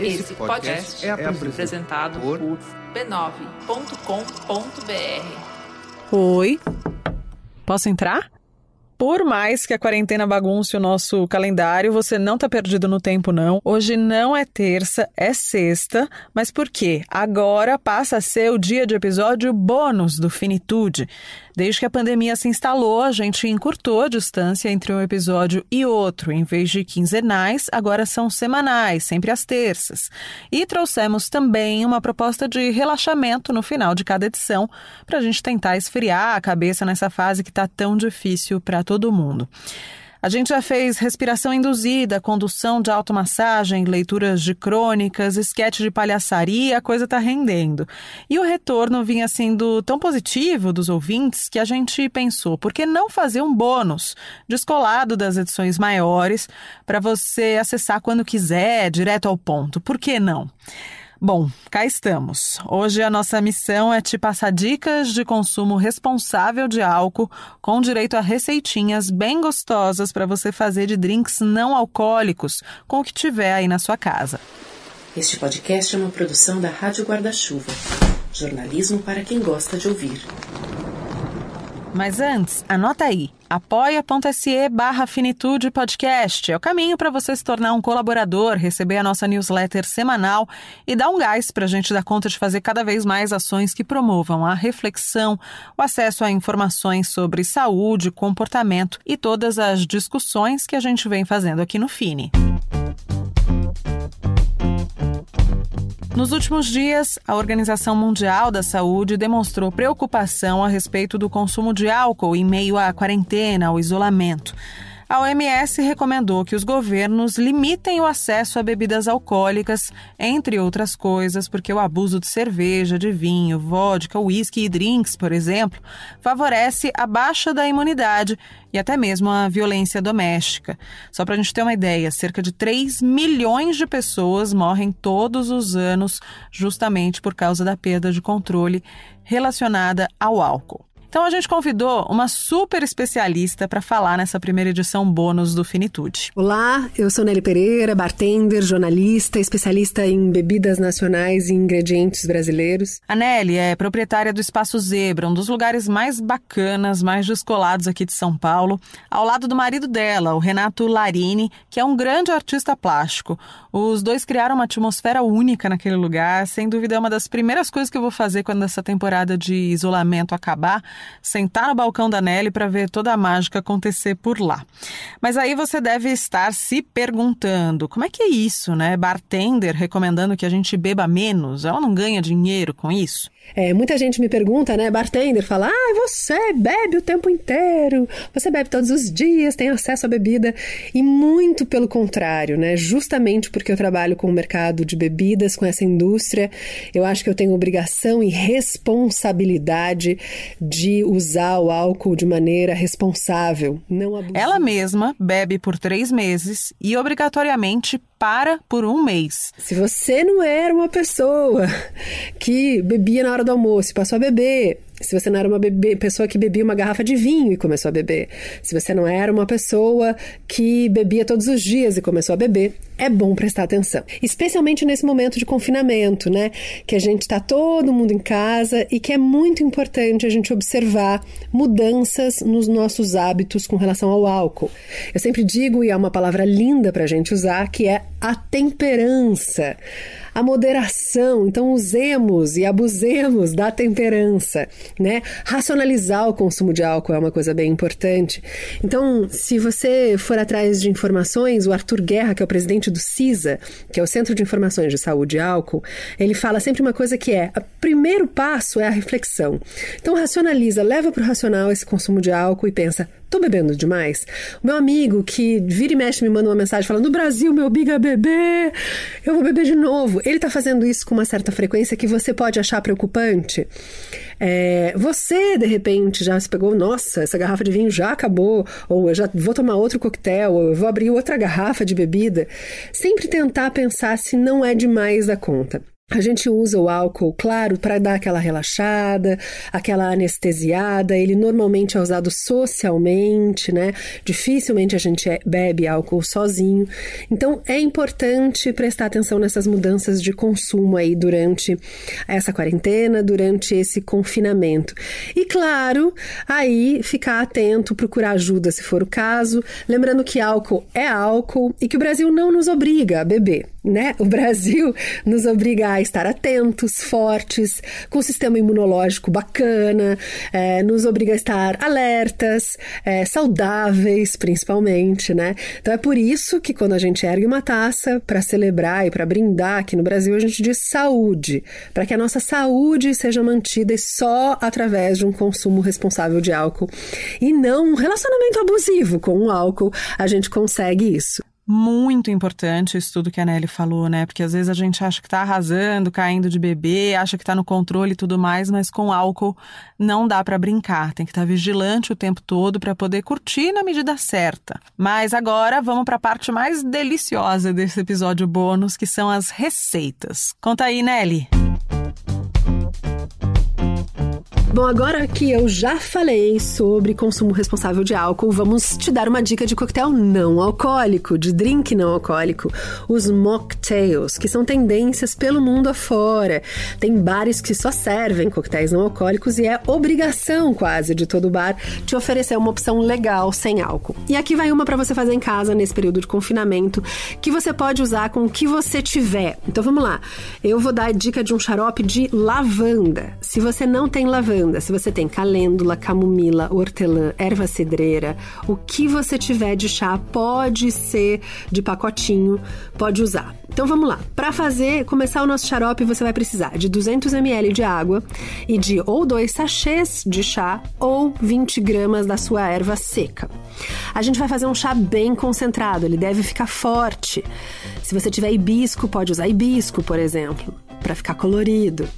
Esse podcast é apresentado por b9.com.br. Oi. Posso entrar? Por mais que a quarentena bagunce o nosso calendário, você não está perdido no tempo, não. Hoje não é terça, é sexta. Mas por quê? Agora passa a ser o dia de episódio bônus do Finitude. Desde que a pandemia se instalou, a gente encurtou a distância entre um episódio e outro. Em vez de quinzenais, agora são semanais, sempre às terças. E trouxemos também uma proposta de relaxamento no final de cada edição, para a gente tentar esfriar a cabeça nessa fase que está tão difícil para todo mundo. A gente já fez respiração induzida, condução de automassagem, leituras de crônicas, esquete de palhaçaria, a coisa tá rendendo. E o retorno vinha sendo tão positivo dos ouvintes que a gente pensou, por que não fazer um bônus descolado das edições maiores para você acessar quando quiser, direto ao ponto? Por que não? Bom, cá estamos. Hoje a nossa missão é te passar dicas de consumo responsável de álcool, com direito a receitinhas bem gostosas para você fazer de drinks não alcoólicos, com o que tiver aí na sua casa. Este podcast é uma produção da Rádio Guarda-Chuva. Jornalismo para quem gosta de ouvir. Mas antes, anota aí, apoia.se barra Finitude Podcast. É o caminho para você se tornar um colaborador, receber a nossa newsletter semanal e dar um gás para a gente dar conta de fazer cada vez mais ações que promovam a reflexão, o acesso a informações sobre saúde, comportamento e todas as discussões que a gente vem fazendo aqui no Fini. Nos últimos dias, a Organização Mundial da Saúde demonstrou preocupação a respeito do consumo de álcool em meio à quarentena, ao isolamento. A OMS recomendou que os governos limitem o acesso a bebidas alcoólicas, entre outras coisas, porque o abuso de cerveja, de vinho, vodka, uísque e drinks, por exemplo, favorece a baixa da imunidade e até mesmo a violência doméstica. Só para a gente ter uma ideia, cerca de 3 milhões de pessoas morrem todos os anos justamente por causa da perda de controle relacionada ao álcool. Então a gente convidou uma super especialista para falar nessa primeira edição bônus do Finitude. Olá, eu sou Nelly Pereira, bartender, jornalista, especialista em bebidas nacionais e ingredientes brasileiros. A Nelly é proprietária do Espaço Zebra, um dos lugares mais bacanas, mais descolados aqui de São Paulo, ao lado do marido dela, o Renato Larini, que é um grande artista plástico. Os dois criaram uma atmosfera única naquele lugar, sem dúvida é uma das primeiras coisas que eu vou fazer quando essa temporada de isolamento acabar sentar no balcão da Nelly para ver toda a mágica acontecer por lá. Mas aí você deve estar se perguntando: como é que é isso, né? Bartender recomendando que a gente beba menos, ela não ganha dinheiro com isso? É, muita gente me pergunta, né? Bartender fala: ah, você bebe o tempo inteiro, você bebe todos os dias, tem acesso à bebida. E muito pelo contrário, né? Justamente porque eu trabalho com o mercado de bebidas, com essa indústria, eu acho que eu tenho obrigação e responsabilidade de usar o álcool de maneira responsável, não abusiva. Ela mesma bebe por três meses e obrigatoriamente para por um mês. Se você não era uma pessoa que bebia na hora do almoço e passou a beber, se você não era uma bebê, pessoa que bebia uma garrafa de vinho e começou a beber, se você não era uma pessoa que bebia todos os dias e começou a beber, é bom prestar atenção. Especialmente nesse momento de confinamento, né? Que a gente está todo mundo em casa e que é muito importante a gente observar mudanças nos nossos hábitos com relação ao álcool. Eu sempre digo, e é uma palavra linda para a gente usar, que é a temperança a moderação. Então, usemos e abusemos da temperança, né? Racionalizar o consumo de álcool é uma coisa bem importante. Então, se você for atrás de informações, o Arthur Guerra, que é o presidente do CISA, que é o Centro de Informações de Saúde e Álcool, ele fala sempre uma coisa que é: o primeiro passo é a reflexão. Então, racionaliza, leva para o racional esse consumo de álcool e pensa: Tô bebendo demais? O meu amigo que vira e mexe me manda uma mensagem falando: no Brasil, meu biga beber, eu vou beber de novo. Ele tá fazendo isso com uma certa frequência que você pode achar preocupante. É, você, de repente, já se pegou, nossa, essa garrafa de vinho já acabou, ou eu já vou tomar outro coquetel, ou eu vou abrir outra garrafa de bebida. Sempre tentar pensar se não é demais da conta. A gente usa o álcool, claro, para dar aquela relaxada, aquela anestesiada. Ele normalmente é usado socialmente, né? Dificilmente a gente é, bebe álcool sozinho. Então é importante prestar atenção nessas mudanças de consumo aí durante essa quarentena, durante esse confinamento. E claro, aí ficar atento, procurar ajuda se for o caso. Lembrando que álcool é álcool e que o Brasil não nos obriga a beber né? O Brasil nos obriga a estar atentos, fortes, com um sistema imunológico bacana, é, nos obriga a estar alertas, é, saudáveis, principalmente, né? Então é por isso que quando a gente ergue uma taça para celebrar e para brindar aqui no Brasil, a gente diz saúde, para que a nossa saúde seja mantida só através de um consumo responsável de álcool e não um relacionamento abusivo com o álcool, a gente consegue isso muito importante isso tudo que a Nelly falou, né? Porque às vezes a gente acha que tá arrasando, caindo de bebê, acha que tá no controle e tudo mais, mas com álcool não dá para brincar. Tem que estar tá vigilante o tempo todo para poder curtir na medida certa. Mas agora vamos para a parte mais deliciosa desse episódio bônus, que são as receitas. Conta aí, Nelly. Bom, agora que eu já falei sobre consumo responsável de álcool, vamos te dar uma dica de coquetel não alcoólico, de drink não alcoólico, os mocktails, que são tendências pelo mundo afora. Tem bares que só servem coquetéis não alcoólicos e é obrigação quase de todo bar te oferecer uma opção legal sem álcool. E aqui vai uma para você fazer em casa nesse período de confinamento, que você pode usar com o que você tiver. Então vamos lá. Eu vou dar a dica de um xarope de lavanda. Se você não tem lavanda, se você tem calêndula, camomila, hortelã, erva cedreira, o que você tiver de chá pode ser de pacotinho, pode usar. Então vamos lá. Para fazer, começar o nosso xarope, você vai precisar de 200 ml de água e de ou dois sachês de chá ou 20 gramas da sua erva seca. A gente vai fazer um chá bem concentrado, ele deve ficar forte. Se você tiver hibisco, pode usar hibisco, por exemplo, para ficar colorido.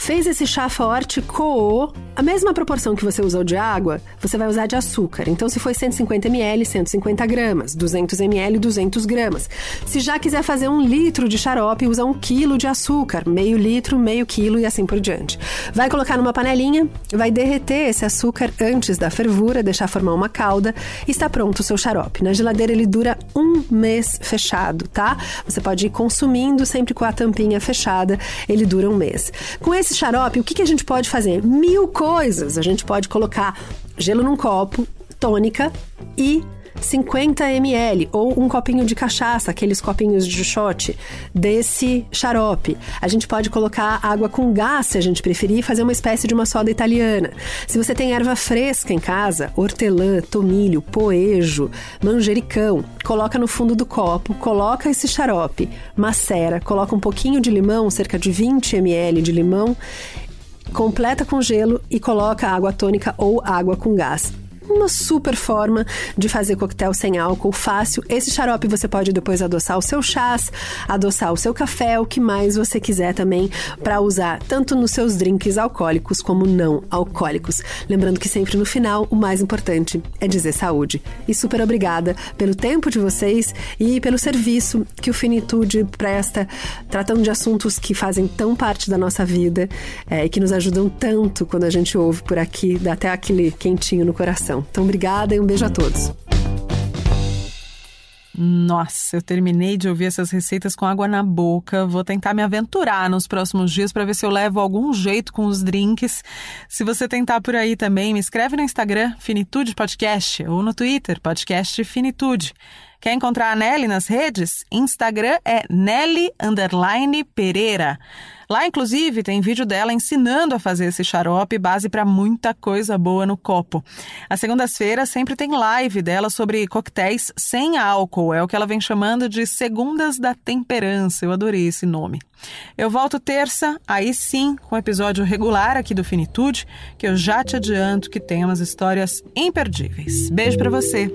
Fez esse chá forte, coou. A mesma proporção que você usou de água, você vai usar de açúcar. Então, se foi 150 ml, 150 gramas. 200 ml, 200 gramas. Se já quiser fazer um litro de xarope, usa um quilo de açúcar. Meio litro, meio quilo e assim por diante. Vai colocar numa panelinha, vai derreter esse açúcar antes da fervura, deixar formar uma calda e está pronto o seu xarope. Na geladeira ele dura um mês fechado, tá? Você pode ir consumindo sempre com a tampinha fechada, ele dura um mês. Com esse esse xarope, o que, que a gente pode fazer? Mil coisas. A gente pode colocar gelo num copo, tônica e 50 ml ou um copinho de cachaça, aqueles copinhos de shot desse xarope. A gente pode colocar água com gás, se a gente preferir, e fazer uma espécie de uma soda italiana. Se você tem erva fresca em casa, hortelã, tomilho, poejo, manjericão, coloca no fundo do copo, coloca esse xarope, macera, coloca um pouquinho de limão, cerca de 20 ml de limão, completa com gelo e coloca água tônica ou água com gás uma super forma de fazer coquetel sem álcool, fácil. Esse xarope você pode depois adoçar o seu chás, adoçar o seu café, o que mais você quiser também para usar tanto nos seus drinks alcoólicos como não alcoólicos. Lembrando que sempre no final o mais importante é dizer saúde. E super obrigada pelo tempo de vocês e pelo serviço que o Finitude presta, tratando de assuntos que fazem tão parte da nossa vida é, e que nos ajudam tanto quando a gente ouve por aqui, dá até aquele quentinho no coração. Então, obrigada e um beijo a todos. Nossa, eu terminei de ouvir essas receitas com água na boca. Vou tentar me aventurar nos próximos dias para ver se eu levo algum jeito com os drinks. Se você tentar por aí também, me escreve no Instagram Finitude Podcast ou no Twitter Podcast Finitude. Quer encontrar a Nelly nas redes? Instagram é Nelly Pereira. Lá, inclusive, tem vídeo dela ensinando a fazer esse xarope, base para muita coisa boa no copo. Às segundas-feiras sempre tem live dela sobre coquetéis sem álcool. É o que ela vem chamando de Segundas da Temperança. Eu adorei esse nome. Eu volto terça, aí sim, com o episódio regular aqui do Finitude, que eu já te adianto que tem umas histórias imperdíveis. Beijo para você.